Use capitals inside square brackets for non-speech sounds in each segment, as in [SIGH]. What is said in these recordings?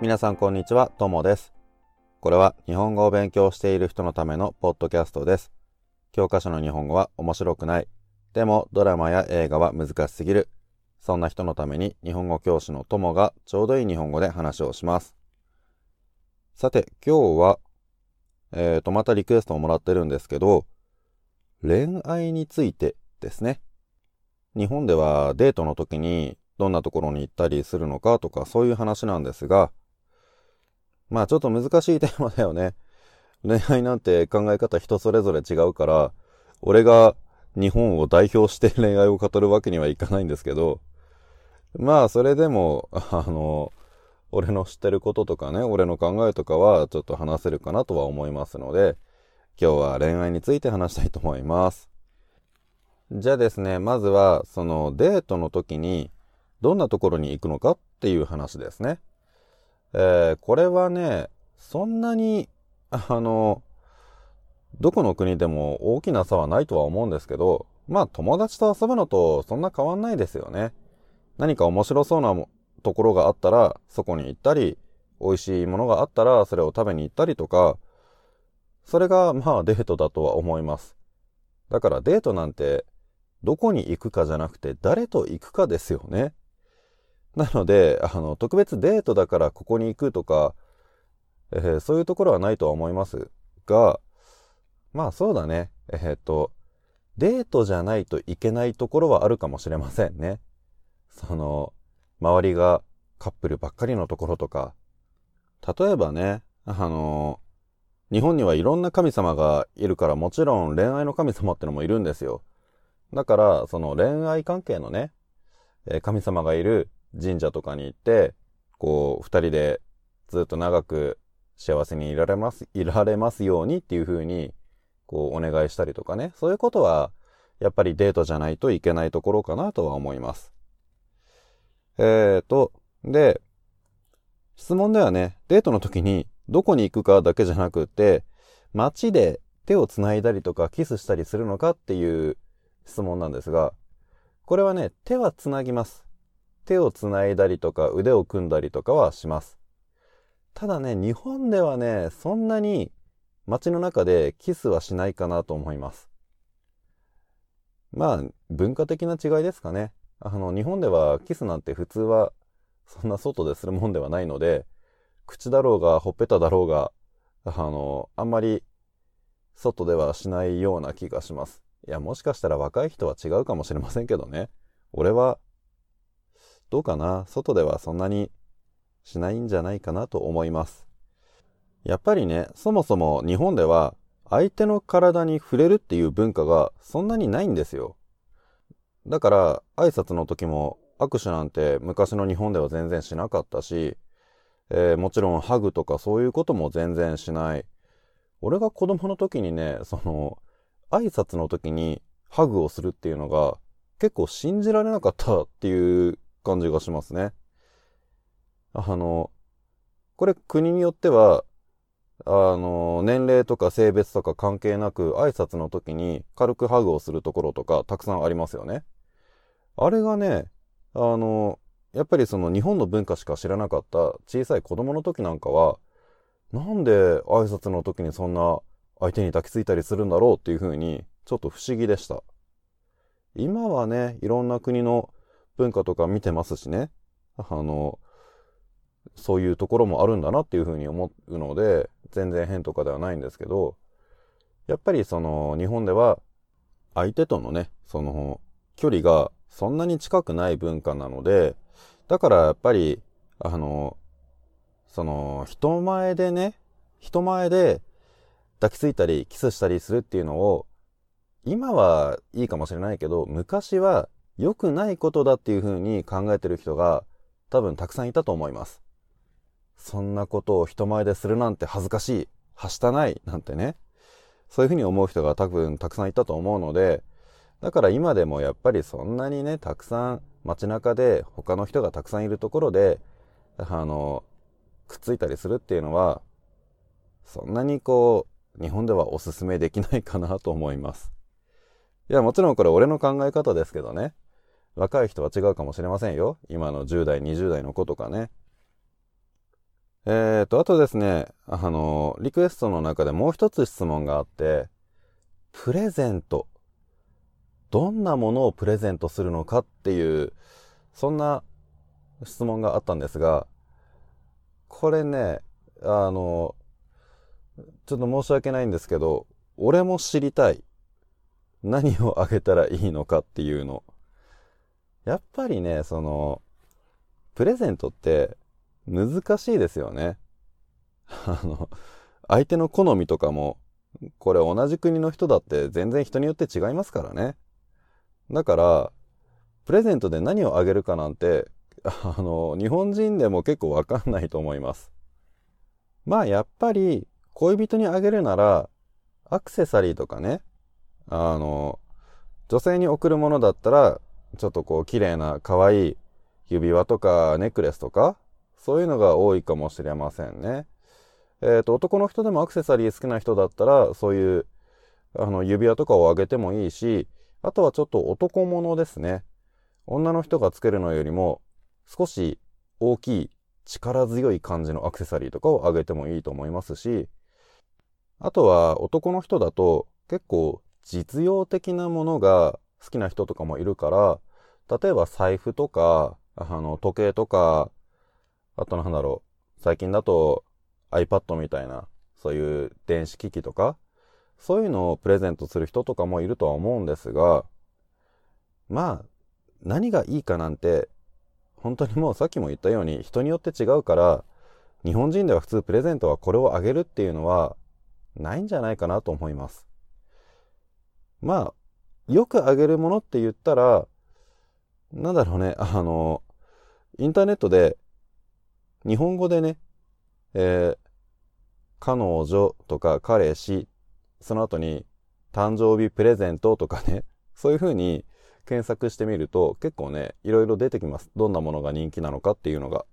皆さんこんにちは、ともです。これは日本語を勉強している人のためのポッドキャストです。教科書の日本語は面白くない。でもドラマや映画は難しすぎる。そんな人のために日本語教師のともがちょうどいい日本語で話をします。さて、今日は、えーと、またリクエストをもらってるんですけど、恋愛についてですね。日本ではデートの時にどんなところに行ったりするのかとかそういう話なんですが、まあちょっと難しいテーマだよね。[LAUGHS] 恋愛なんて考え方人それぞれ違うから、俺が日本を代表して恋愛を語るわけにはいかないんですけど、まあそれでも、あの、俺の知ってることとかね、俺の考えとかはちょっと話せるかなとは思いますので、今日は恋愛について話したいと思います。じゃあですね、まずはそのデートの時にどんなところに行くのかっていう話ですね。えー、これはね、そんなに、あの、どこの国でも大きな差はないとは思うんですけど、まあ友達と遊ぶのとそんな変わんないですよね。何か面白そうなところがあったらそこに行ったり、美味しいものがあったらそれを食べに行ったりとか、それがまあデートだとは思います。だからデートなんてどこに行くかじゃなくて誰と行くかですよね。なので、あの、特別デートだからここに行くとか、えー、そういうところはないとは思いますが、まあそうだね。えー、っと、デートじゃないといけないところはあるかもしれませんね。その、周りがカップルばっかりのところとか、例えばね、あの、日本にはいろんな神様がいるからもちろん恋愛の神様ってのもいるんですよ。だから、その恋愛関係のね、神様がいる神社とかに行って、こう、二人でずっと長く幸せにいられます、いられますようにっていう風に、こう、お願いしたりとかね。そういうことは、やっぱりデートじゃないといけないところかなとは思います。えーと、で、質問ではね、デートの時にどこに行くかだけじゃなくて、街で手を繋いだりとかキスしたりするのかっていう質問なんですが、これはね、手は繋ぎます。手をつないだりとか腕を組んだりとかはします。ただね、日本ではね、そんなに街の中でキスはしないかなと思います。まあ、文化的な違いですかね。あの、日本ではキスなんて普通はそんな外でするもんではないので、口だろうがほっぺただろうが、あの、あんまり外ではしないような気がします。いや、もしかしたら若い人は違うかもしれませんけどね。俺はどうかな？外ではそんなにしないんじゃないかなと思います。やっぱりね、そもそも日本では相手の体に触れるっていう文化がそんなにないんですよ。だから挨拶の時も握手なんて昔の日本では全然しなかったし、えー、もちろんハグとかそういうことも全然しない。俺が子供の時にね、その、挨拶の時にハグをするっていうのが結構信じられなかったっていう感じがしますね。あの、これ国によっては、あの、年齢とか性別とか関係なく挨拶の時に軽くハグをするところとかたくさんありますよね。あれがね、あの、やっぱりその日本の文化しか知らなかった小さい子供の時なんかは、なんで挨拶の時にそんな相手に抱きついたりするんだろうっていうふうにちょっと不思議でした。今はね、いろんな国の文化とか見てますしね、あの、そういうところもあるんだなっていうふうに思うので、全然変とかではないんですけど、やっぱりその日本では相手とのね、その距離がそんなに近くない文化なので、だからやっぱり、あの、その人前でね、人前で抱きついたりキスしたりするっていうのを、今はいいかもしれないけど、昔は良くないことだっていうふうに考えてる人が多分たくさんいたと思います。そんなことを人前でするなんて恥ずかしい、はしたないなんてね。そういうふうに思う人が多分たくさんいたと思うので、だから今でもやっぱりそんなにね、たくさん街中で他の人がたくさんいるところで、あの、くっついたりするっていうのは、そんなにこう、日本ではおすすめできないかなと思います。いや、もちろんこれ俺の考え方ですけどね。若い人は違うかもしれませんよ。今の10代、20代の子とかね。えーと、あとですね、あの、リクエストの中でもう一つ質問があって、プレゼント。どんなものをプレゼントするのかっていう、そんな質問があったんですが、これね、あの、ちょっと申し訳ないんですけど、俺も知りたい。何をあげたらいいのかっていうの。やっぱりね、その、プレゼントって難しいですよね。[LAUGHS] あの、相手の好みとかも、これ同じ国の人だって全然人によって違いますからね。だから、プレゼントで何をあげるかなんて、[LAUGHS] あの、日本人でも結構わかんないと思います。まあやっぱり恋人にあげるならアクセサリーとかね、あの、女性に贈るものだったらちょっとこう綺麗な可愛い指輪とかネックレスとかそういうのが多いかもしれませんね。えっ、ー、と、男の人でもアクセサリー好きな人だったらそういうあの指輪とかをあげてもいいし、あとはちょっと男物ですね。女の人がつけるのよりも少し大きい力強い感じのアクセサリーとかをあげてもいいと思いますし、あとは男の人だと結構実用的なものが好きな人とかもいるから、例えば財布とか、あの、時計とか、あとなんだろう、最近だと iPad みたいな、そういう電子機器とか、そういうのをプレゼントする人とかもいるとは思うんですが、まあ、何がいいかなんて本当にもうさっきも言ったように人によって違うから、日本人では普通プレゼントはこれをあげるっていうのはないんじゃないかなと思います。まあ、よくあげるものって言ったら、なんだろうね、[LAUGHS] あの、インターネットで日本語でね、えー、彼女とか彼氏、その後に誕生日プレゼントとかね、[LAUGHS] そういうふうに検索してみると結構ね、いろいろ出てきます。どんなものが人気なのかっていうのが。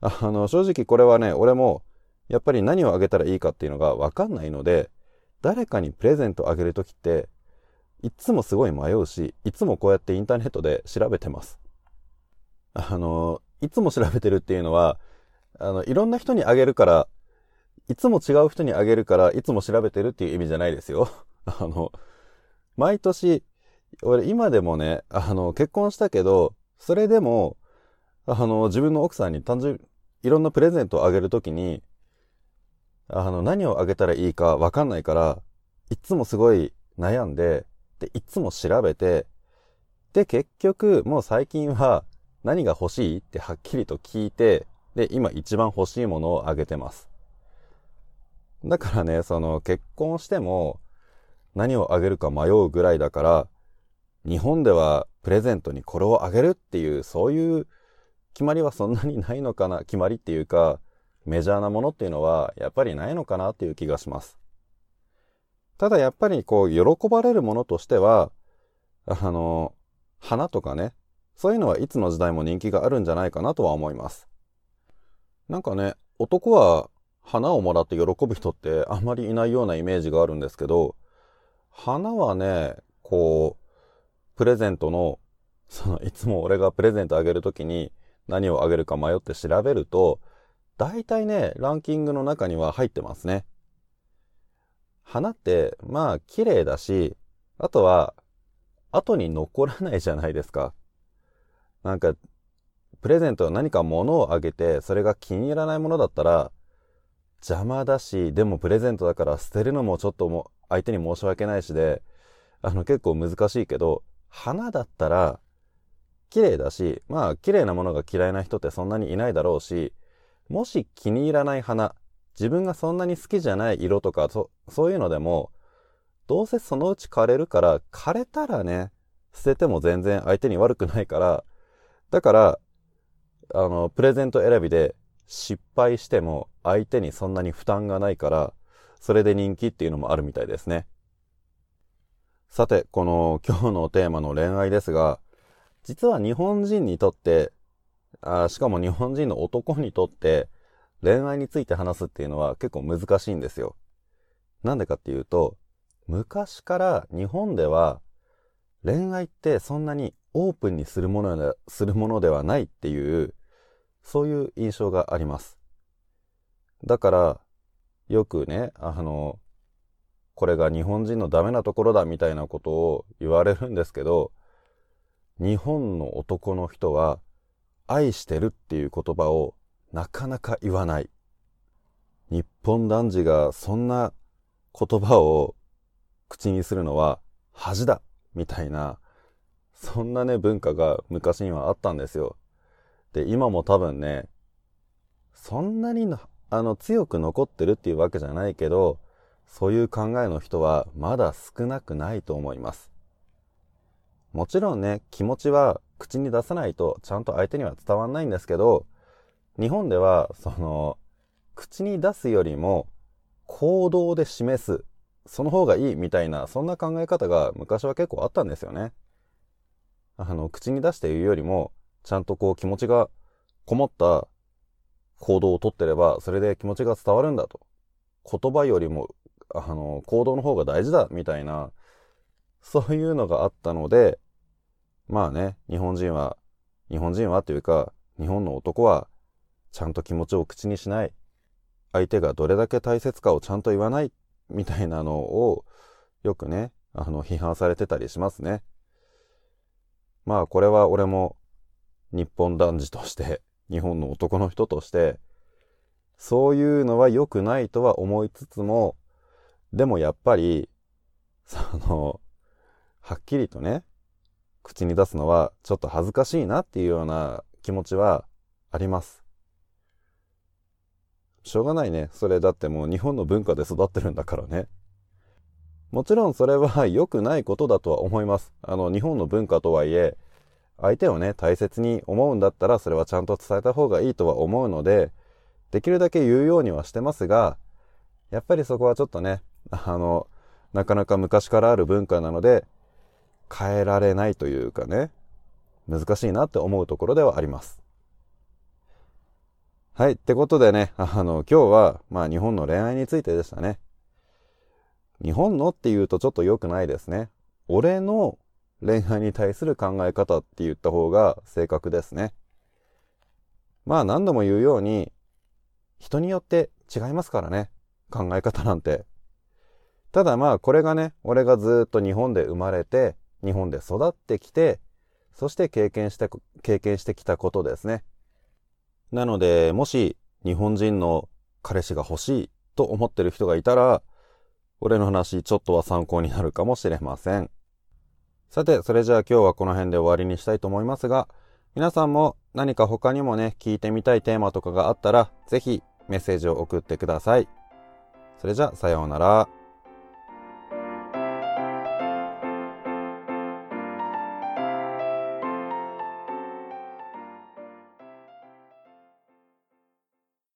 あの、正直これはね、俺もやっぱり何をあげたらいいかっていうのがわかんないので、誰かにプレゼントあげるときって、いつもすごい迷うし、いつもこうやってインターネットで調べてます。あの、いつも調べてるっていうのは、あの、いろんな人にあげるから、いつも違う人にあげるから、いつも調べてるっていう意味じゃないですよ。[LAUGHS] あの、毎年俺今でもね、あの、結婚したけど、それでも、あの、自分の奥さんに単純、いろんなプレゼントをあげるときに、あの、何をあげたらいいかわかんないから、いつもすごい悩んで、で、いつも調べて、で、結局、もう最近は何が欲しいってはっきりと聞いて、で、今一番欲しいものをあげてます。だからね、その結婚しても何をあげるか迷うぐらいだから、日本ではプレゼントにこれをあげるっていう、そういう決まりはそんなにないのかな、決まりっていうか、メジャーなものっていうのはやっぱりないのかなっていう気がします。ただやっぱりこう、喜ばれるものとしては、あの、花とかね、そういうのはいつの時代も人気があるんじゃないかなとは思います。なんかね、男は花をもらって喜ぶ人ってあんまりいないようなイメージがあるんですけど、花はね、こう、プレゼントの、その、いつも俺がプレゼントあげるときに何をあげるか迷って調べると、大体ね、ランキングの中には入ってますね。花って、まあ、綺麗だし、あとは、後に残らないじゃないですか。なんか、プレゼントは何か物をあげて、それが気に入らないものだったら、邪魔だし、でもプレゼントだから捨てるのもちょっとも相手に申し訳ないしで、あの結構難しいけど、花だったら、綺麗だし、まあ綺麗なものが嫌いな人ってそんなにいないだろうし、もし気に入らない花、自分がそんなに好きじゃない色とか、そそういうのでも、どうせそのうち枯れるから、枯れたらね、捨てても全然相手に悪くないから、だから、あの、プレゼント選びで失敗しても相手にそんなに負担がないから、それで人気っていうのもあるみたいですね。さて、この今日のテーマの恋愛ですが、実は日本人にとって、あしかも日本人の男にとって、恋愛について話すっていうのは結構難しいんですよ。なんでかっていうと、昔から日本では恋愛ってそんなにオープンにするものするものではないっていう、そういう印象があります。だから、よくね、あの、これが日本人のダメなところだみたいなことを言われるんですけど、日本の男の人は愛してるっていう言葉をなかなか言わない。日本男児がそんな言葉を口にするのは恥だみたいな、そんなね文化が昔にはあったんですよ。で、今も多分ね、そんなにあの強く残ってるっていうわけじゃないけど、そういう考えの人はまだ少なくないと思います。もちろんね、気持ちは口に出さないとちゃんと相手には伝わんないんですけど、日本ではその、口に出すよりも行動で示す、その方がいいみたいな、そんな考え方が昔は結構あったんですよね。あの、口に出して言うよりも、ちゃんとこう気持ちがこもった行動をとってれば、それで気持ちが伝わるんだと。言葉よりも、あの、行動の方が大事だ、みたいな、そういうのがあったので、まあね、日本人は、日本人はというか、日本の男は、ちゃんと気持ちを口にしない。相手がどれだけ大切かをちゃんと言わない、みたいなのを、よくね、あの、批判されてたりしますね。まあ、これは俺も、日本男児として、日本の男の人として、そういうのは良くないとは思いつつも、でもやっぱり、その、はっきりとね、口に出すのはちょっと恥ずかしいなっていうような気持ちはあります。しょうがないね。それだってもう日本の文化で育ってるんだからね。もちろんそれは [LAUGHS] 良くないことだとは思います。あの、日本の文化とはいえ、相手をね、大切に思うんだったらそれはちゃんと伝えた方がいいとは思うので、できるだけ言うようにはしてますが、やっぱりそこはちょっとね、[LAUGHS] あの、なかなか昔からある文化なので、変えられないというかね、難しいなって思うところではあります。はい。ってことでね、[LAUGHS] あの、今日は、まあ日本の恋愛についてでしたね。日本のって言うとちょっと良くないですね。俺の恋愛に対する考え方って言った方が正確ですね。まあ何度も言うように、人によって違いますからね。考え方なんて。ただまあこれがね、俺がずっと日本で生まれて、日本で育ってきて、そして経験して、経験してきたことですね。なので、もし日本人の彼氏が欲しいと思ってる人がいたら、俺の話ちょっとは参考になるかもしれません。さて、それじゃあ今日はこの辺で終わりにしたいと思いますが、皆さんも何か他にもね、聞いてみたいテーマとかがあったら、ぜひメッセージを送ってください。それじゃあ、さようなら。